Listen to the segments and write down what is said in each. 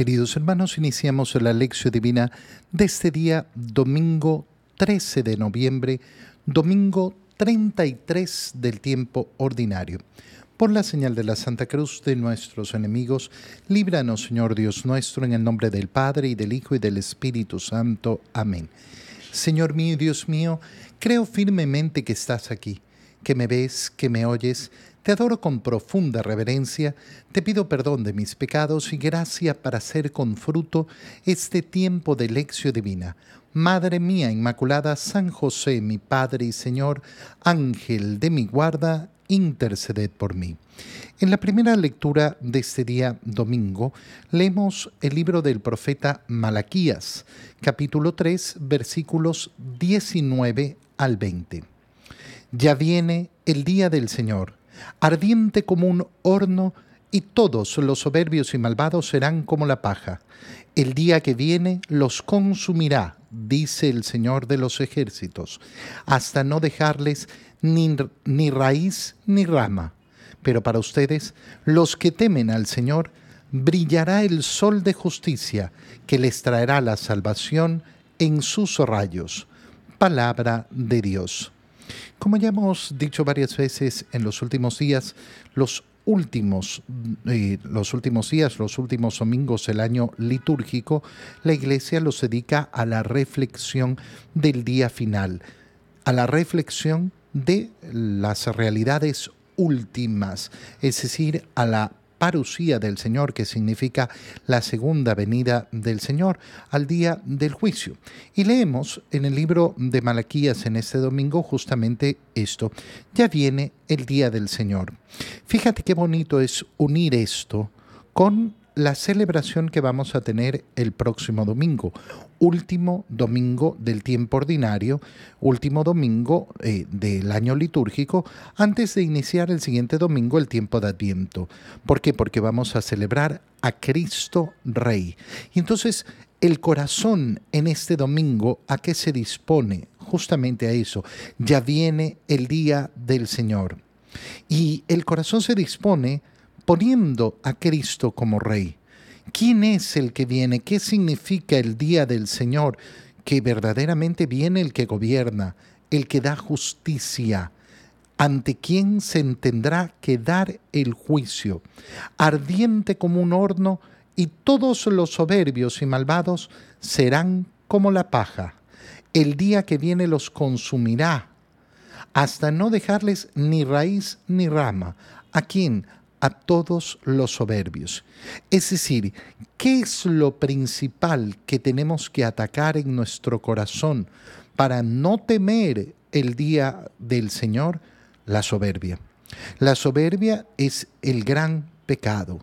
Queridos hermanos, iniciamos la lección divina de este día, domingo 13 de noviembre, domingo 33 del tiempo ordinario. Por la señal de la Santa Cruz de nuestros enemigos, líbranos, Señor Dios nuestro, en el nombre del Padre y del Hijo y del Espíritu Santo. Amén. Señor mío y Dios mío, creo firmemente que estás aquí, que me ves, que me oyes te adoro con profunda reverencia, te pido perdón de mis pecados y gracia para hacer con fruto este tiempo de lección divina. Madre mía Inmaculada, San José, mi Padre y Señor, Ángel de mi guarda, interceded por mí. En la primera lectura de este día domingo, leemos el libro del profeta Malaquías, capítulo 3, versículos 19 al 20. Ya viene el día del Señor ardiente como un horno, y todos los soberbios y malvados serán como la paja. El día que viene los consumirá, dice el Señor de los ejércitos, hasta no dejarles ni, ni raíz ni rama. Pero para ustedes, los que temen al Señor, brillará el sol de justicia, que les traerá la salvación en sus rayos. Palabra de Dios. Como ya hemos dicho varias veces en los últimos días, los últimos, eh, los últimos días, los últimos domingos del año litúrgico, la Iglesia los dedica a la reflexión del día final, a la reflexión de las realidades últimas, es decir, a la parucía del Señor, que significa la segunda venida del Señor, al día del juicio. Y leemos en el libro de Malaquías en este domingo justamente esto. Ya viene el día del Señor. Fíjate qué bonito es unir esto con la celebración que vamos a tener el próximo domingo, último domingo del tiempo ordinario, último domingo eh, del año litúrgico, antes de iniciar el siguiente domingo el tiempo de Adviento. ¿Por qué? Porque vamos a celebrar a Cristo Rey. Y entonces el corazón en este domingo, ¿a qué se dispone? Justamente a eso. Ya viene el día del Señor. Y el corazón se dispone poniendo a Cristo como Rey. ¿Quién es el que viene? ¿Qué significa el día del Señor? Que verdaderamente viene el que gobierna, el que da justicia, ante quien se tendrá que dar el juicio, ardiente como un horno, y todos los soberbios y malvados serán como la paja. El día que viene los consumirá, hasta no dejarles ni raíz ni rama. ¿A quién? A todos los soberbios. Es decir, ¿qué es lo principal que tenemos que atacar en nuestro corazón para no temer el día del Señor? La soberbia. La soberbia es el gran pecado.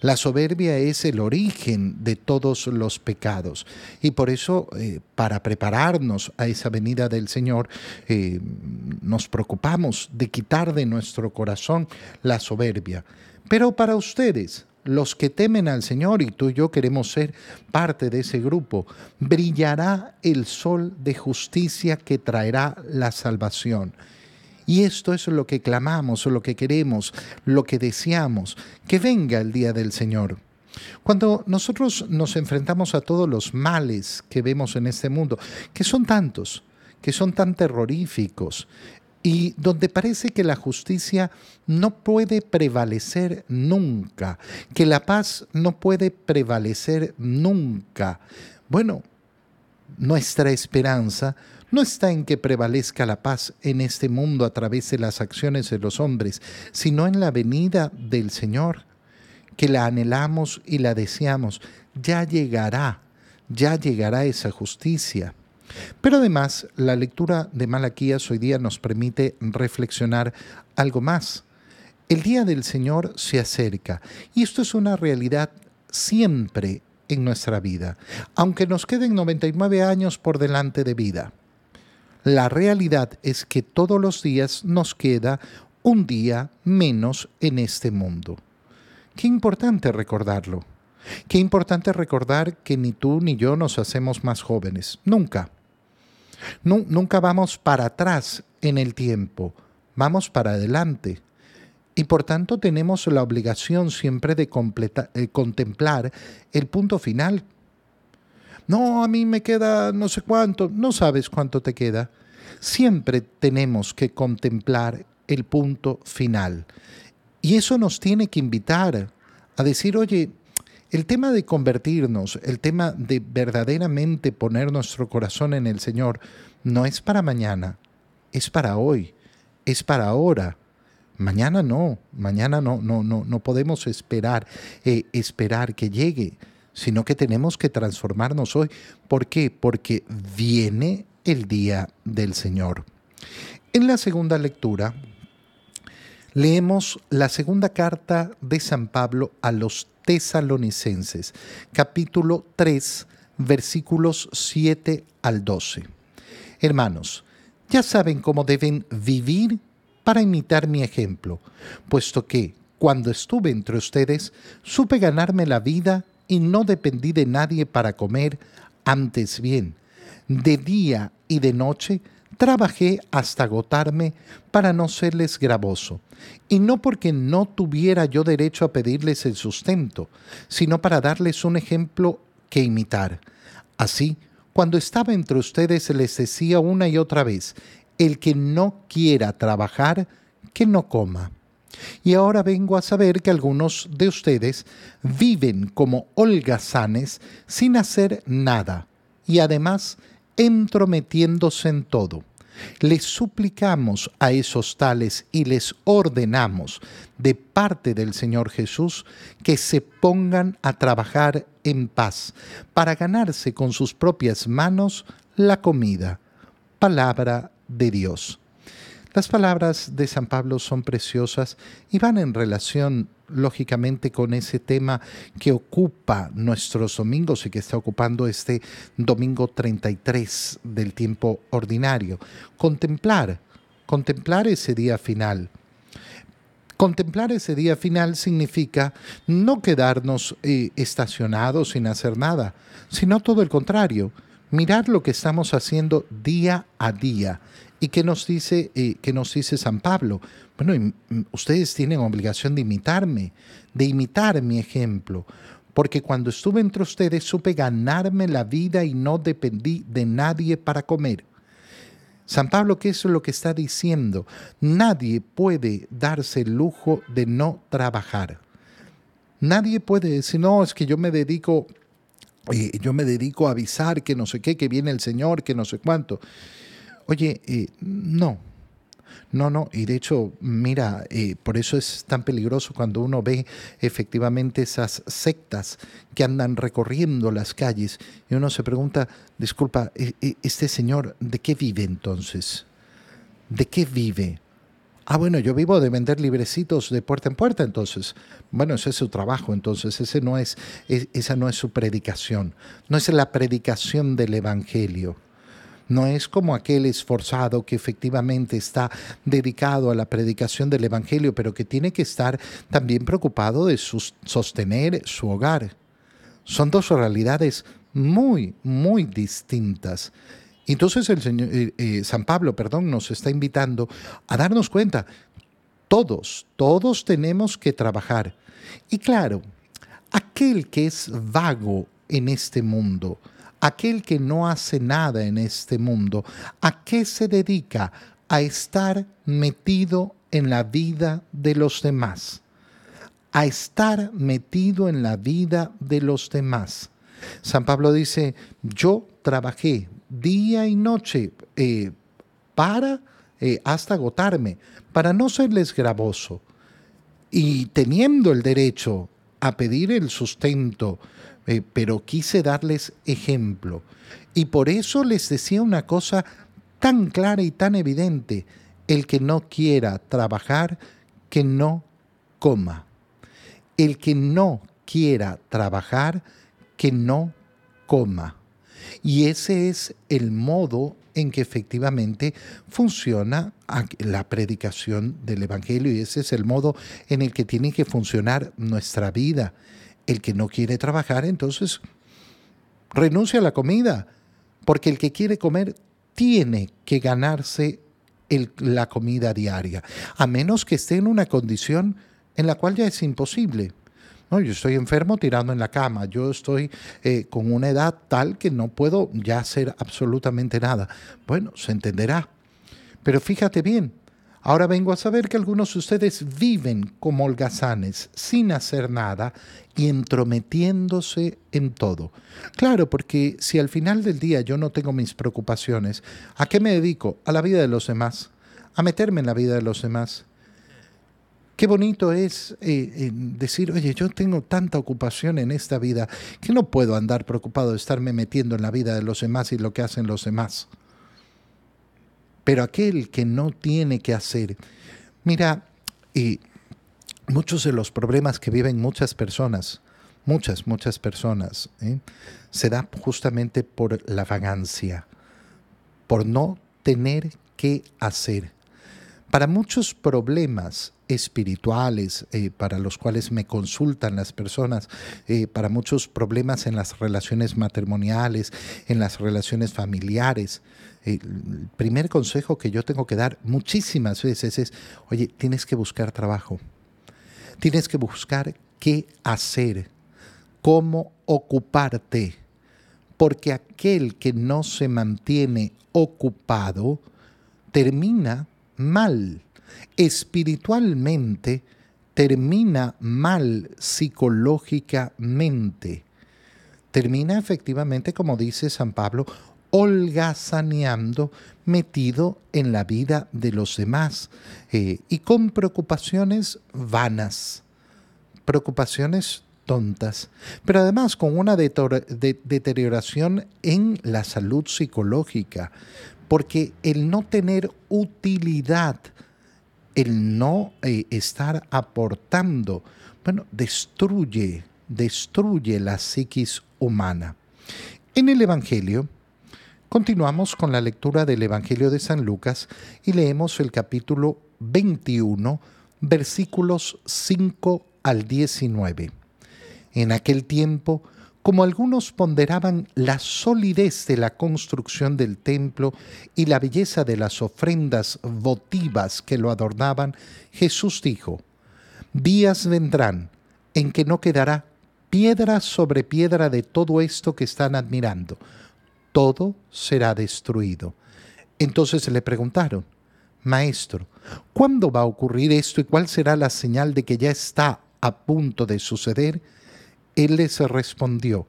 La soberbia es el origen de todos los pecados y por eso eh, para prepararnos a esa venida del Señor eh, nos preocupamos de quitar de nuestro corazón la soberbia. Pero para ustedes, los que temen al Señor, y tú y yo queremos ser parte de ese grupo, brillará el sol de justicia que traerá la salvación. Y esto es lo que clamamos, lo que queremos, lo que deseamos, que venga el día del Señor. Cuando nosotros nos enfrentamos a todos los males que vemos en este mundo, que son tantos, que son tan terroríficos, y donde parece que la justicia no puede prevalecer nunca, que la paz no puede prevalecer nunca. Bueno, nuestra esperanza no está en que prevalezca la paz en este mundo a través de las acciones de los hombres, sino en la venida del Señor, que la anhelamos y la deseamos. Ya llegará, ya llegará esa justicia. Pero además, la lectura de Malaquías hoy día nos permite reflexionar algo más. El día del Señor se acerca y esto es una realidad siempre en nuestra vida, aunque nos queden 99 años por delante de vida. La realidad es que todos los días nos queda un día menos en este mundo. Qué importante recordarlo. Qué importante recordar que ni tú ni yo nos hacemos más jóvenes. Nunca. nunca vamos para atrás en el tiempo. Vamos para adelante. Y por tanto tenemos la obligación siempre de eh, contemplar el punto final. No, a mí me queda no sé cuánto, no sabes cuánto te queda. Siempre tenemos que contemplar el punto final. Y eso nos tiene que invitar a decir, oye, el tema de convertirnos, el tema de verdaderamente poner nuestro corazón en el Señor, no es para mañana, es para hoy, es para ahora. Mañana no, mañana no, no, no, no podemos esperar, eh, esperar que llegue, sino que tenemos que transformarnos hoy. ¿Por qué? Porque viene el día del Señor. En la segunda lectura, leemos la segunda carta de San Pablo a los tesalonicenses, capítulo 3, versículos 7 al 12. Hermanos, ya saben cómo deben vivir para imitar mi ejemplo, puesto que, cuando estuve entre ustedes, supe ganarme la vida y no dependí de nadie para comer, antes bien, de día y de noche, trabajé hasta agotarme para no serles gravoso, y no porque no tuviera yo derecho a pedirles el sustento, sino para darles un ejemplo que imitar. Así, cuando estaba entre ustedes les decía una y otra vez, el que no quiera trabajar, que no coma. Y ahora vengo a saber que algunos de ustedes viven como holgazanes sin hacer nada, y además entrometiéndose en todo. Les suplicamos a esos tales y les ordenamos de parte del Señor Jesús que se pongan a trabajar en paz para ganarse con sus propias manos la comida. Palabra de Dios. Las palabras de San Pablo son preciosas y van en relación, lógicamente, con ese tema que ocupa nuestros domingos y que está ocupando este domingo 33 del tiempo ordinario. Contemplar, contemplar ese día final. Contemplar ese día final significa no quedarnos eh, estacionados sin hacer nada, sino todo el contrario, mirar lo que estamos haciendo día a día ¿Y qué nos dice, eh, nos dice San Pablo? Bueno, ustedes tienen obligación de imitarme, de imitar mi ejemplo, porque cuando estuve entre ustedes supe ganarme la vida y no dependí de nadie para comer. San Pablo, ¿qué es lo que está diciendo? Nadie puede darse el lujo de no trabajar. Nadie puede decir, no, es que yo me dedico, yo me dedico a avisar que no sé qué, que viene el Señor, que no sé cuánto. Oye, eh, no, no, no, y de hecho, mira, eh, por eso es tan peligroso cuando uno ve efectivamente esas sectas que andan recorriendo las calles y uno se pregunta, disculpa, e, e, ¿este señor de qué vive entonces? ¿De qué vive? Ah, bueno, yo vivo de vender librecitos de puerta en puerta, entonces, bueno, ese es su trabajo, entonces ese no es, esa no es su predicación, no es la predicación del Evangelio. No es como aquel esforzado que efectivamente está dedicado a la predicación del Evangelio, pero que tiene que estar también preocupado de sostener su hogar. Son dos realidades muy, muy distintas. Entonces el Señor, eh, eh, San Pablo, perdón, nos está invitando a darnos cuenta, todos, todos tenemos que trabajar. Y claro, aquel que es vago en este mundo, aquel que no hace nada en este mundo, ¿a qué se dedica? A estar metido en la vida de los demás, a estar metido en la vida de los demás. San Pablo dice, yo trabajé día y noche eh, para eh, hasta agotarme, para no serles gravoso, y teniendo el derecho a pedir el sustento, eh, pero quise darles ejemplo. Y por eso les decía una cosa tan clara y tan evidente, el que no quiera trabajar, que no coma. El que no quiera trabajar, que no coma. Y ese es el modo en que efectivamente funciona la predicación del Evangelio. Y ese es el modo en el que tiene que funcionar nuestra vida. El que no quiere trabajar, entonces renuncia a la comida, porque el que quiere comer tiene que ganarse la comida diaria, a menos que esté en una condición en la cual ya es imposible. No, yo estoy enfermo tirando en la cama, yo estoy eh, con una edad tal que no puedo ya hacer absolutamente nada. Bueno, se entenderá. Pero fíjate bien, ahora vengo a saber que algunos de ustedes viven como holgazanes, sin hacer nada y entrometiéndose en todo. Claro, porque si al final del día yo no tengo mis preocupaciones, ¿a qué me dedico? A la vida de los demás, a meterme en la vida de los demás. Qué bonito es eh, decir, oye, yo tengo tanta ocupación en esta vida que no puedo andar preocupado de estarme metiendo en la vida de los demás y lo que hacen los demás. Pero aquel que no tiene que hacer, mira, y muchos de los problemas que viven muchas personas, muchas, muchas personas, ¿eh? se da justamente por la vagancia, por no tener que hacer. Para muchos problemas espirituales eh, para los cuales me consultan las personas, eh, para muchos problemas en las relaciones matrimoniales, en las relaciones familiares. Eh, el primer consejo que yo tengo que dar muchísimas veces es, oye, tienes que buscar trabajo, tienes que buscar qué hacer, cómo ocuparte, porque aquel que no se mantiene ocupado termina mal espiritualmente termina mal psicológicamente. Termina efectivamente, como dice San Pablo, holgazaneando, metido en la vida de los demás eh, y con preocupaciones vanas, preocupaciones tontas, pero además con una deterioración en la salud psicológica, porque el no tener utilidad el no eh, estar aportando, bueno, destruye, destruye la psiquis humana. En el Evangelio, continuamos con la lectura del Evangelio de San Lucas y leemos el capítulo 21, versículos 5 al 19. En aquel tiempo, como algunos ponderaban la solidez de la construcción del templo y la belleza de las ofrendas votivas que lo adornaban, Jesús dijo, días vendrán en que no quedará piedra sobre piedra de todo esto que están admirando. Todo será destruido. Entonces le preguntaron, Maestro, ¿cuándo va a ocurrir esto y cuál será la señal de que ya está a punto de suceder? Él les respondió,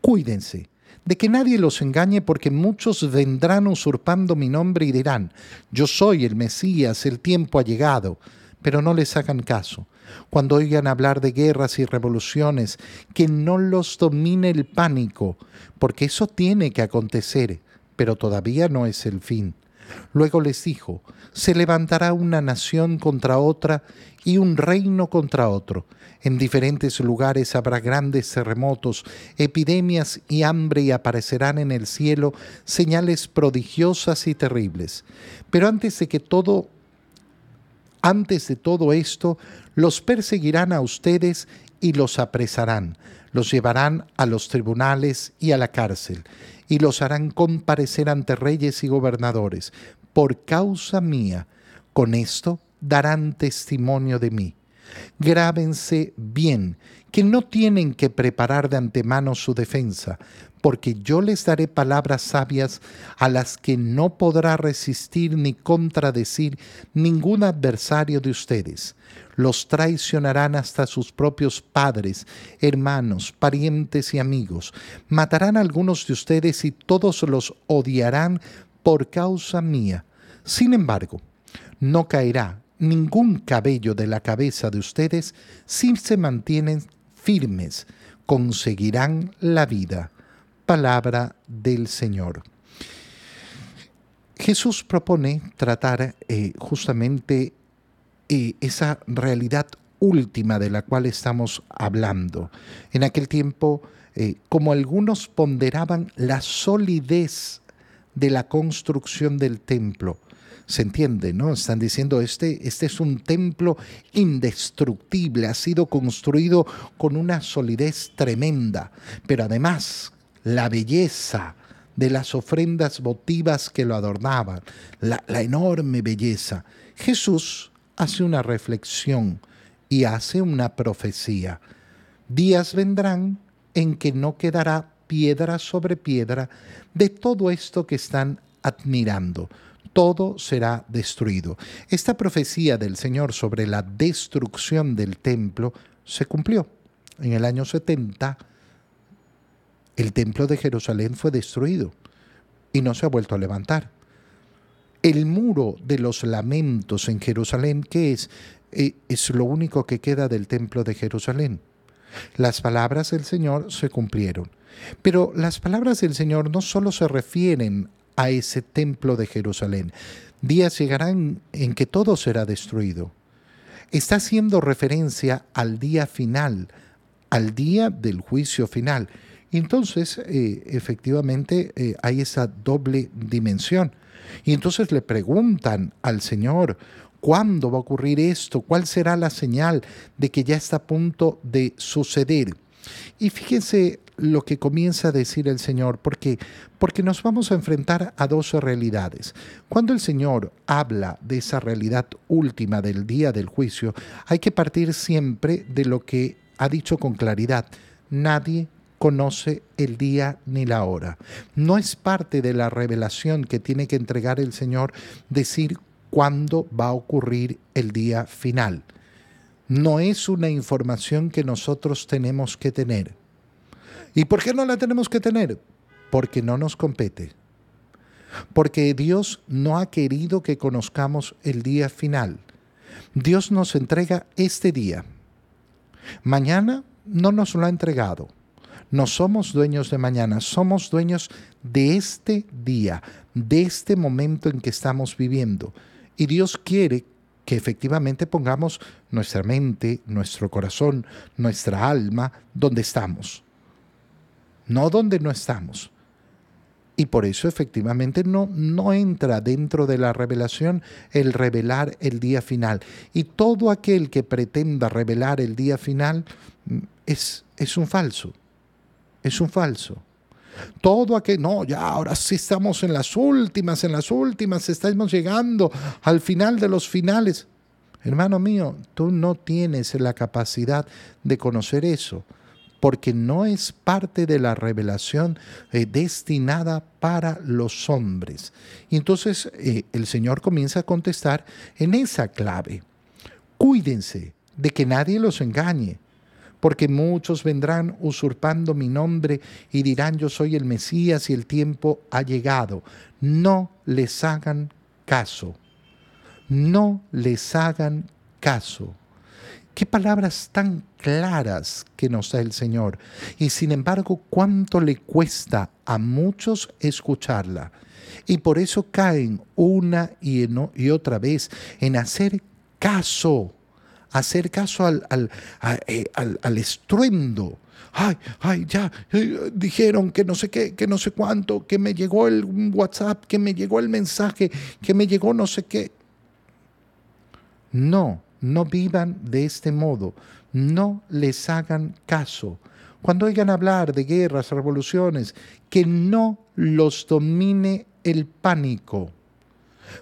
cuídense de que nadie los engañe porque muchos vendrán usurpando mi nombre y dirán, yo soy el Mesías, el tiempo ha llegado, pero no les hagan caso. Cuando oigan hablar de guerras y revoluciones, que no los domine el pánico, porque eso tiene que acontecer, pero todavía no es el fin. Luego les dijo, se levantará una nación contra otra y un reino contra otro. En diferentes lugares habrá grandes terremotos, epidemias y hambre y aparecerán en el cielo señales prodigiosas y terribles. Pero antes de que todo antes de todo esto, los perseguirán a ustedes y los apresarán, los llevarán a los tribunales y a la cárcel, y los harán comparecer ante reyes y gobernadores, por causa mía. Con esto darán testimonio de mí. Grábense bien que no tienen que preparar de antemano su defensa, porque yo les daré palabras sabias a las que no podrá resistir ni contradecir ningún adversario de ustedes. Los traicionarán hasta sus propios padres, hermanos, parientes y amigos. Matarán a algunos de ustedes y todos los odiarán por causa mía. Sin embargo, no caerá ningún cabello de la cabeza de ustedes si se mantienen firmes, conseguirán la vida. Palabra del Señor. Jesús propone tratar eh, justamente eh, esa realidad última de la cual estamos hablando. En aquel tiempo, eh, como algunos ponderaban la solidez de la construcción del templo, se entiende, ¿no? Están diciendo, este, este es un templo indestructible, ha sido construido con una solidez tremenda, pero además la belleza de las ofrendas votivas que lo adornaban, la, la enorme belleza. Jesús hace una reflexión y hace una profecía. Días vendrán en que no quedará piedra sobre piedra de todo esto que están admirando. Todo será destruido. Esta profecía del Señor sobre la destrucción del templo se cumplió. En el año 70, el templo de Jerusalén fue destruido y no se ha vuelto a levantar. El muro de los lamentos en Jerusalén, ¿qué es? Eh, es lo único que queda del templo de Jerusalén. Las palabras del Señor se cumplieron. Pero las palabras del Señor no solo se refieren a ese templo de Jerusalén. Días llegarán en que todo será destruido. Está haciendo referencia al día final, al día del juicio final. Entonces, eh, efectivamente, eh, hay esa doble dimensión. Y entonces le preguntan al Señor, ¿cuándo va a ocurrir esto? ¿Cuál será la señal de que ya está a punto de suceder? Y fíjense lo que comienza a decir el Señor, porque porque nos vamos a enfrentar a dos realidades. Cuando el Señor habla de esa realidad última del día del juicio, hay que partir siempre de lo que ha dicho con claridad. Nadie conoce el día ni la hora. No es parte de la revelación que tiene que entregar el Señor decir cuándo va a ocurrir el día final. No es una información que nosotros tenemos que tener. ¿Y por qué no la tenemos que tener? Porque no nos compete. Porque Dios no ha querido que conozcamos el día final. Dios nos entrega este día. Mañana no nos lo ha entregado. No somos dueños de mañana, somos dueños de este día, de este momento en que estamos viviendo. Y Dios quiere que efectivamente pongamos nuestra mente, nuestro corazón, nuestra alma donde estamos, no donde no estamos. Y por eso efectivamente no, no entra dentro de la revelación el revelar el día final. Y todo aquel que pretenda revelar el día final mm, es, es un falso es un falso. Todo aquel, no, ya ahora sí estamos en las últimas, en las últimas, estamos llegando al final de los finales. Hermano mío, tú no tienes la capacidad de conocer eso, porque no es parte de la revelación eh, destinada para los hombres. Y entonces eh, el Señor comienza a contestar en esa clave. Cuídense de que nadie los engañe porque muchos vendrán usurpando mi nombre y dirán yo soy el Mesías y el tiempo ha llegado. No les hagan caso. No les hagan caso. Qué palabras tan claras que nos da el Señor. Y sin embargo, cuánto le cuesta a muchos escucharla. Y por eso caen una y, y otra vez en hacer caso hacer caso al, eh, al, al, estruendo. Ay, ay, ya, eh, dijeron que no sé qué, que no sé cuánto, que me llegó el WhatsApp, que me llegó el mensaje, que me llegó no sé qué. No, no vivan de este modo, no les hagan caso. Cuando oigan hablar de guerras, revoluciones, que no los domine el pánico.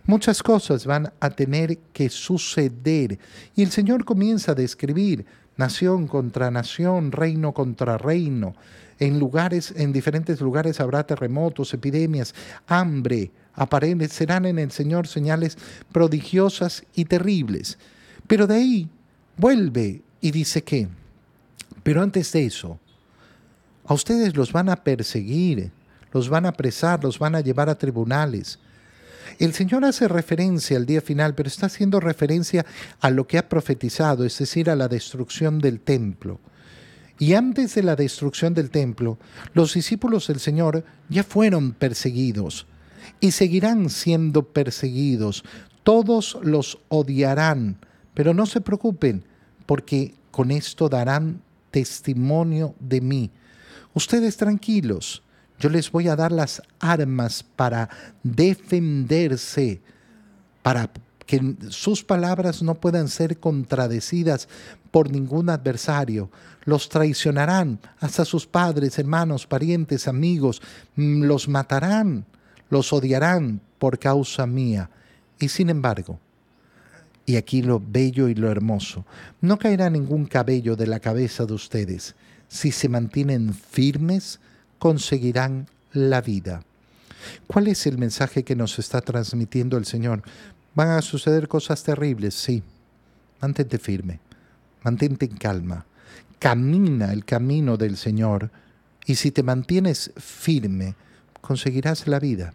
Muchas cosas van a tener que suceder. Y el Señor comienza a describir nación contra nación, reino contra reino. En lugares, en diferentes lugares habrá terremotos, epidemias, hambre. Aparecerán en el Señor señales prodigiosas y terribles. Pero de ahí vuelve y dice que, pero antes de eso, a ustedes los van a perseguir, los van a apresar, los van a llevar a tribunales el Señor hace referencia al día final, pero está haciendo referencia a lo que ha profetizado, es decir, a la destrucción del templo. Y antes de la destrucción del templo, los discípulos del Señor ya fueron perseguidos y seguirán siendo perseguidos. Todos los odiarán, pero no se preocupen, porque con esto darán testimonio de mí. Ustedes tranquilos, yo les voy a dar las armas para defenderse, para que sus palabras no puedan ser contradecidas por ningún adversario. Los traicionarán, hasta sus padres, hermanos, parientes, amigos, mm, los matarán, los odiarán por causa mía. Y sin embargo, y aquí lo bello y lo hermoso, no caerá ningún cabello de la cabeza de ustedes. Si se mantienen firmes, conseguirán la vida. ¿Cuál es el mensaje que nos está transmitiendo el Señor? Van a suceder cosas terribles, sí. Mantente firme, mantente en calma, camina el camino del Señor y si te mantienes firme, conseguirás la vida.